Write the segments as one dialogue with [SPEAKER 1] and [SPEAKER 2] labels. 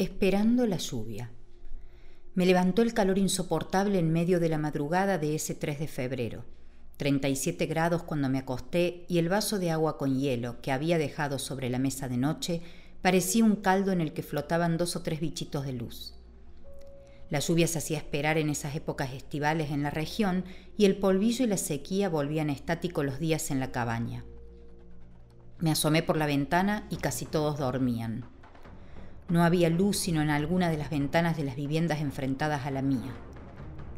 [SPEAKER 1] Esperando la lluvia. Me levantó el calor insoportable en medio de la madrugada de ese 3 de febrero. 37 grados cuando me acosté y el vaso de agua con hielo que había dejado sobre la mesa de noche parecía un caldo en el que flotaban dos o tres bichitos de luz. La lluvia se hacía esperar en esas épocas estivales en la región y el polvillo y la sequía volvían estáticos los días en la cabaña. Me asomé por la ventana y casi todos dormían. No había luz sino en alguna de las ventanas de las viviendas enfrentadas a la mía.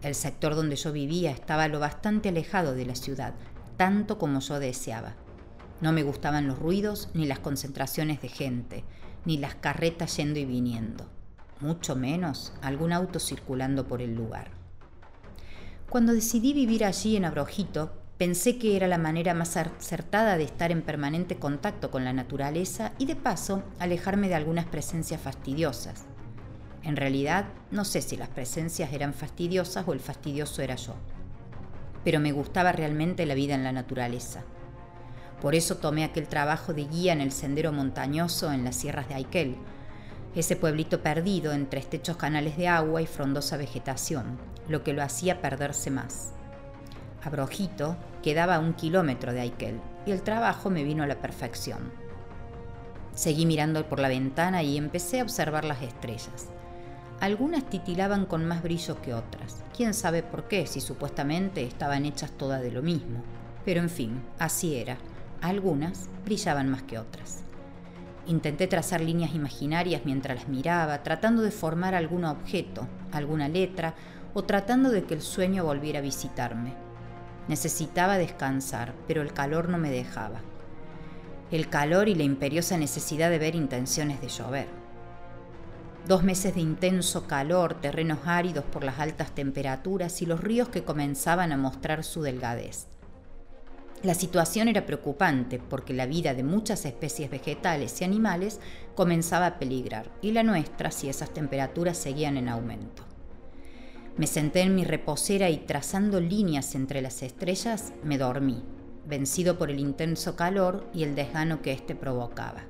[SPEAKER 1] El sector donde yo vivía estaba lo bastante alejado de la ciudad, tanto como yo deseaba. No me gustaban los ruidos, ni las concentraciones de gente, ni las carretas yendo y viniendo, mucho menos algún auto circulando por el lugar. Cuando decidí vivir allí en Abrojito, Pensé que era la manera más acertada de estar en permanente contacto con la naturaleza y de paso alejarme de algunas presencias fastidiosas. En realidad, no sé si las presencias eran fastidiosas o el fastidioso era yo. Pero me gustaba realmente la vida en la naturaleza. Por eso tomé aquel trabajo de guía en el sendero montañoso en las sierras de Aikel, ese pueblito perdido entre estrechos canales de agua y frondosa vegetación, lo que lo hacía perderse más. Abrojito quedaba a un kilómetro de Aikel y el trabajo me vino a la perfección. Seguí mirando por la ventana y empecé a observar las estrellas. Algunas titilaban con más brillo que otras. Quién sabe por qué, si supuestamente estaban hechas todas de lo mismo. Pero en fin, así era. Algunas brillaban más que otras. Intenté trazar líneas imaginarias mientras las miraba, tratando de formar algún objeto, alguna letra, o tratando de que el sueño volviera a visitarme. Necesitaba descansar, pero el calor no me dejaba. El calor y la imperiosa necesidad de ver intenciones de llover. Dos meses de intenso calor, terrenos áridos por las altas temperaturas y los ríos que comenzaban a mostrar su delgadez. La situación era preocupante porque la vida de muchas especies vegetales y animales comenzaba a peligrar y la nuestra si esas temperaturas seguían en aumento. Me senté en mi reposera y trazando líneas entre las estrellas me dormí, vencido por el intenso calor y el desgano que éste provocaba.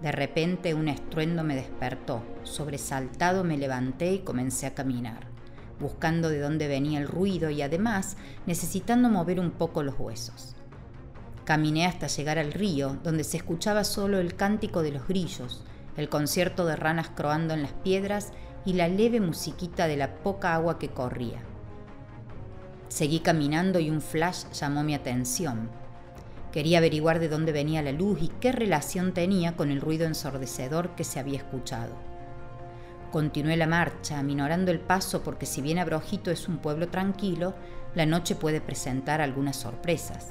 [SPEAKER 1] De repente un estruendo me despertó, sobresaltado me levanté y comencé a caminar, buscando de dónde venía el ruido y además necesitando mover un poco los huesos. Caminé hasta llegar al río, donde se escuchaba solo el cántico de los grillos, el concierto de ranas croando en las piedras y la leve musiquita de la poca agua que corría. Seguí caminando y un flash llamó mi atención. Quería averiguar de dónde venía la luz y qué relación tenía con el ruido ensordecedor que se había escuchado. Continué la marcha, minorando el paso porque si bien Abrojito es un pueblo tranquilo, la noche puede presentar algunas sorpresas.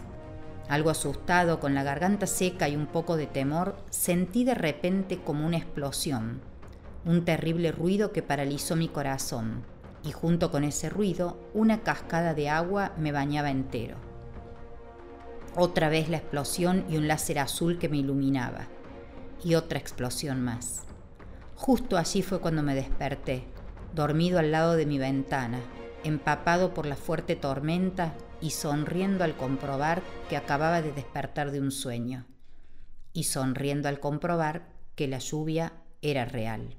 [SPEAKER 1] Algo asustado, con la garganta seca y un poco de temor, sentí de repente como una explosión, un terrible ruido que paralizó mi corazón, y junto con ese ruido una cascada de agua me bañaba entero. Otra vez la explosión y un láser azul que me iluminaba, y otra explosión más. Justo allí fue cuando me desperté, dormido al lado de mi ventana, empapado por la fuerte tormenta y sonriendo al comprobar que acababa de despertar de un sueño, y sonriendo al comprobar que la lluvia era real.